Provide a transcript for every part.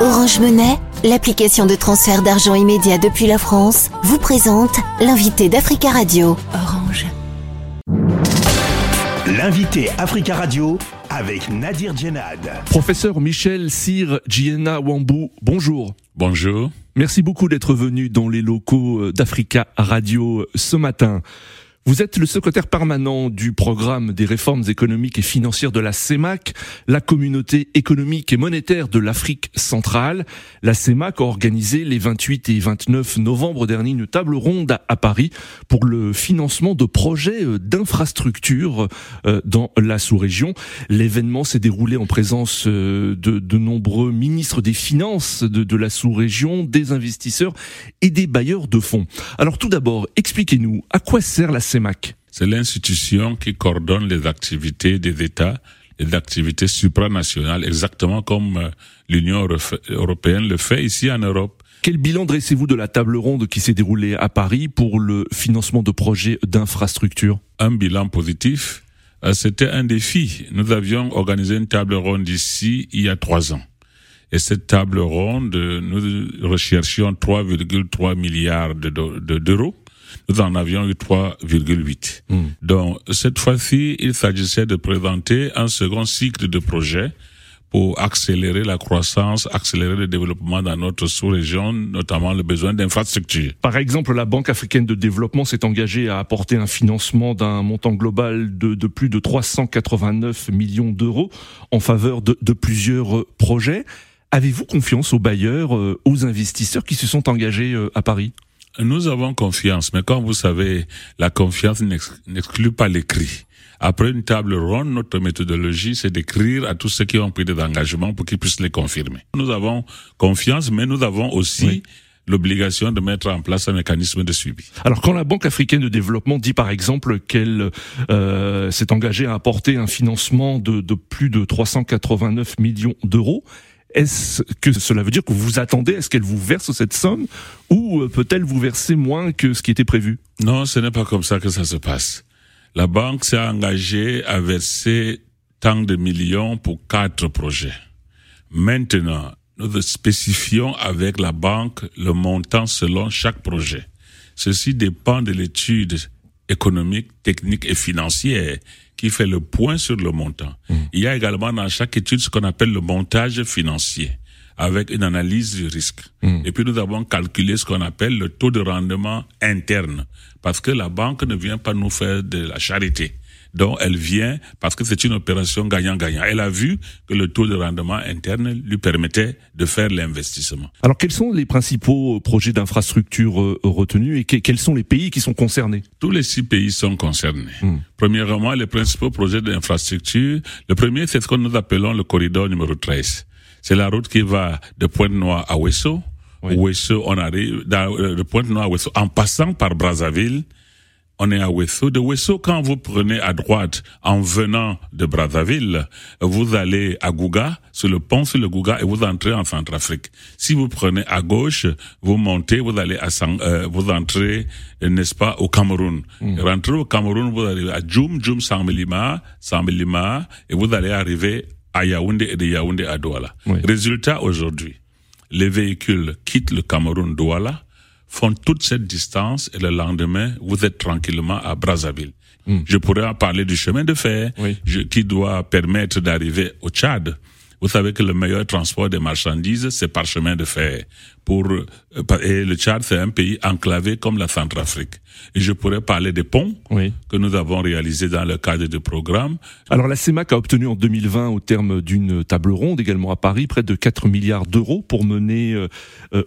Orange Monnaie, l'application de transfert d'argent immédiat depuis la France, vous présente l'invité d'Africa Radio. Orange. L'invité Africa Radio avec Nadir Djenad. Professeur Michel Sir Giena Wambu, bonjour. Bonjour. Merci beaucoup d'être venu dans les locaux d'Africa Radio ce matin. Vous êtes le secrétaire permanent du programme des réformes économiques et financières de la CEMAC, la communauté économique et monétaire de l'Afrique centrale. La CEMAC a organisé les 28 et 29 novembre dernier une table ronde à Paris pour le financement de projets euh, d'infrastructures euh, dans la sous-région. L'événement s'est déroulé en présence euh, de, nombreux ministres des Finances de, de la sous-région, des investisseurs et des bailleurs de fonds. Alors tout d'abord, expliquez-nous à quoi sert la CEMAC c'est l'institution qui coordonne les activités des États, les activités supranationales, exactement comme euh, l'Union européenne le fait ici en Europe. Quel bilan dressez-vous de la table ronde qui s'est déroulée à Paris pour le financement de projets d'infrastructures? Un bilan positif. Euh, c'était un défi. Nous avions organisé une table ronde ici il y a trois ans. Et cette table ronde, nous recherchions 3,3 milliards d'euros nous en avions eu 3,8. Hmm. Donc, cette fois-ci, il s'agissait de présenter un second cycle de projets pour accélérer la croissance, accélérer le développement dans notre sous-région, notamment le besoin d'infrastructures. Par exemple, la Banque africaine de développement s'est engagée à apporter un financement d'un montant global de, de, plus de 389 millions d'euros en faveur de, de plusieurs projets. Avez-vous confiance aux bailleurs, euh, aux investisseurs qui se sont engagés euh, à Paris? Nous avons confiance, mais comme vous savez, la confiance n'exclut pas l'écrit. Après une table ronde, notre méthodologie, c'est d'écrire à tous ceux qui ont pris des engagements pour qu'ils puissent les confirmer. Nous avons confiance, mais nous avons aussi l'obligation de mettre en place un mécanisme de suivi. Alors quand la Banque africaine de développement dit par exemple qu'elle euh, s'est engagée à apporter un financement de, de plus de 389 millions d'euros, est-ce que cela veut dire que vous attendez à ce qu'elle vous verse cette somme ou euh, peut-elle vous verser moins que ce qui était prévu? Non, ce n'est pas comme ça que ça se passe. La banque s'est engagée à verser tant de millions pour quatre projets. Maintenant, nous spécifions avec la banque le montant selon chaque projet. Ceci dépend de l'étude économique, technique et financière qui fait le point sur le montant. Mmh. Il y a également dans chaque étude ce qu'on appelle le montage financier avec une analyse du risque. Mmh. Et puis nous avons calculé ce qu'on appelle le taux de rendement interne parce que la banque ne vient pas nous faire de la charité dont elle vient parce que c'est une opération gagnant-gagnant. Elle a vu que le taux de rendement interne lui permettait de faire l'investissement. Alors quels sont les principaux euh, projets d'infrastructure euh, retenus et quels sont les pays qui sont concernés? Tous les six pays sont concernés. Hmm. Premièrement, les principaux projets d'infrastructure, le premier c'est ce que nous appelons le corridor numéro 13. C'est la route qui va de Pointe-Noire à Ouesso. Oui. on arrive euh, de Pointe-Noire à Ouesso en passant par Brazzaville on est à Wesso. De Wesso, quand vous prenez à droite en venant de Brazzaville, vous allez à Gouga, sur le pont sur le Gouga, et vous entrez en Centrafrique. Si vous prenez à gauche, vous montez, vous allez à euh, vous entrez, n'est-ce pas, au Cameroun. Mm. Rentrez au Cameroun, vous allez à Djoum, Djoum, Sambilima, Sambilima, et vous allez arriver à Yaoundé et de Yaoundé à Douala. Résultat aujourd'hui, les véhicules quittent le Cameroun Douala, font toute cette distance et le lendemain, vous êtes tranquillement à Brazzaville. Hmm. Je pourrais en parler du chemin de fer qui doit permettre d'arriver au Tchad. Vous savez que le meilleur transport des marchandises, c'est par chemin de fer pour euh, et le Tchad c'est un pays enclavé comme la Centrafrique. Et je pourrais parler des ponts que nous avons réalisés dans le cadre du programme. Alors la CEMAC a obtenu en 2020 au terme d'une table ronde également à Paris près de 4 milliards d'euros pour mener euh,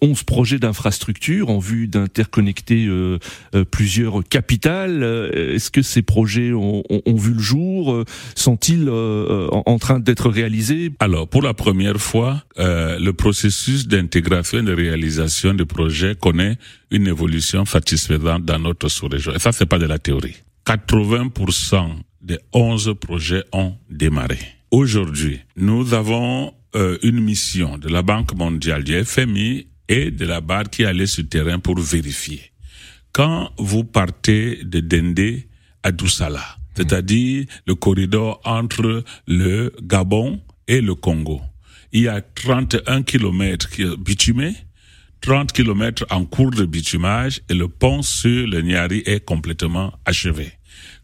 11 euh, projets d'infrastructure en vue d'interconnecter euh, euh plusieurs capitales. Euh, est-ce que ces projets ont, vu le jour? Sont-ils en, en, train d'être réalisés? Alors pour la première fois, le processus d'intégration et de réalisation des projets connaît une évolution satisfaisante dans notre sous-région. Et ça, c'est pas de la théorie. 80% des 11 projets ont démarré. Aujourd'hui, nous avons euh, une mission de la Banque mondiale, du FMI et de la BAD qui allait sur le terrain pour vérifier. Quand vous partez de Dendé à Doussala, c'est-à-dire le corridor entre le Gabon et le Congo, il y a 31 kilomètres bitumés, 30 kilomètres en cours de bitumage et le pont sur le Niari est complètement achevé.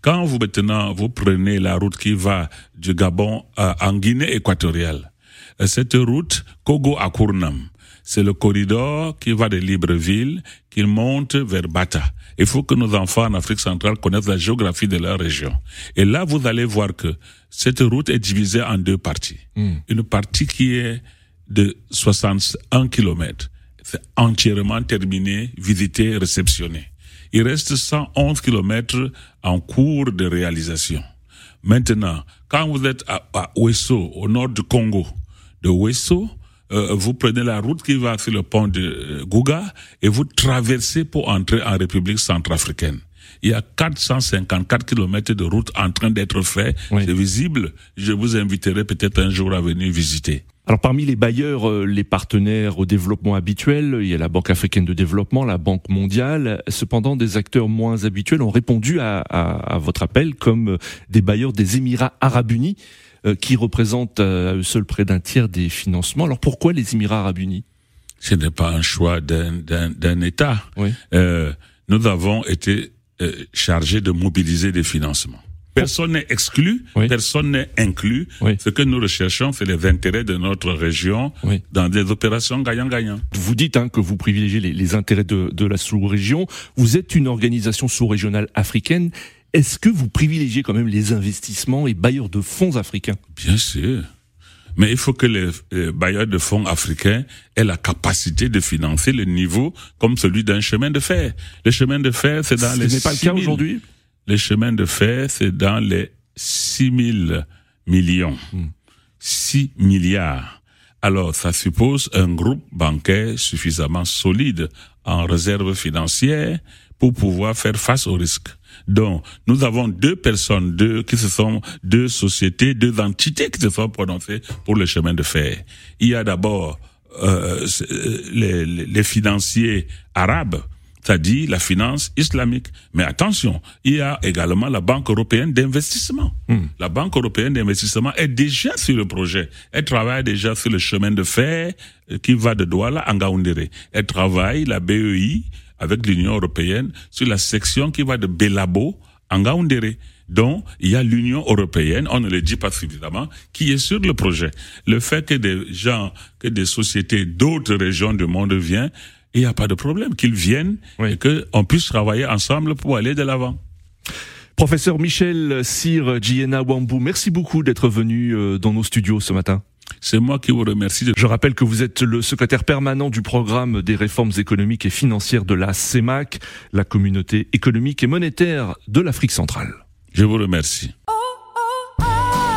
Quand vous maintenant vous prenez la route qui va du Gabon en Guinée équatoriale, euh, cette route Kogo à Kournam, c'est le corridor qui va de Libreville, qui monte vers Bata. Il faut que nos enfants en Afrique centrale connaissent la géographie de leur région. Et là, vous allez voir que cette route est divisée en deux parties. Hmm. Une partie qui est de 61 kilomètres. C'est entièrement terminé, visité, réceptionné. Il reste 111 kilomètres en cours de réalisation. Maintenant, quand vous êtes à, à au nord du Congo, de Wesso, euh, vous prenez la route qui va sur le pont de euh, Gouga et vous traversez pour entrer en République centrafricaine. Il y a 454 kilomètres de route en train d'être fait. C'est visible. Je vous inviterai peut-être un jour à venir visiter. Alors parmi les bailleurs, euh, les partenaires au développement habituels, il y a la Banque africaine de développement, la Banque mondiale. Cependant, des acteurs moins habituels ont répondu à, à, à votre appel, comme des bailleurs des Émirats arabes unis, euh, qui représentent à eux seuls près d'un tiers des financements. Alors pourquoi les Émirats arabes unis? Ce n'est pas un choix d'un État. Oui. Euh, nous avons été euh, chargés de mobiliser des financements. Personne n'est exclu, personne n'est inclus. Ce que nous recherchons, c'est les intérêts de notre région dans des opérations gagnant-gagnant. Vous dites hein, que vous privilégiez les, les intérêts de, de la sous-région. Vous êtes une organisation sous-régionale africaine. Est-ce que vous privilégiez quand même les investissements et bailleurs de fonds africains? Bien sûr. Mais il faut que les bailleurs de fonds africains aient la capacité de financer le niveau comme celui d'un chemin de fer. Le chemin de fer, c'est dans les... Ce n'est pas le cas aujourd'hui? Les chemins de fer, c'est dans les 6 000 millions. 6 hmm. milliards. Alors, ça suppose un groupe bancaire suffisamment solide en réserve financière pour pouvoir faire face aux risques. Donc, nous avons deux personnes, deux qui se sont, deux sociétés, deux entités qui se sont prononcées pour le chemin de fer. Il y a d'abord euh, les, les financiers arabes c'est-à-dire la finance islamique. Mais attention, il y a également la Banque européenne d'investissement. Hmm. La Banque européenne d'investissement est déjà sur le projet. Elle travaille déjà sur le chemin de fer euh, qui va de Douala à Ngaoundéré. Elle travaille, la BEI, avec l'Union européenne, sur la section qui va de Belabo à Ngaoundéré. Donc, il y a l'Union européenne, on ne le dit pas suffisamment, qui est sur le projet. Le fait que des gens, que des sociétés d'autres régions du monde viennent, il n'y a pas de problème qu'ils viennent et qu'on puisse travailler ensemble pour aller de l'avant. Professeur Michel Sir Giena Wambu, merci beaucoup d'être venu euh, dans nos studios ce matin. C'est moi qui vous remercie. Je rappelle que vous êtes le secrétaire permanent du programme des réformes économiques et financières de la CEMAC, la communauté économique et monétaire de l'Afrique centrale. Je vous remercie.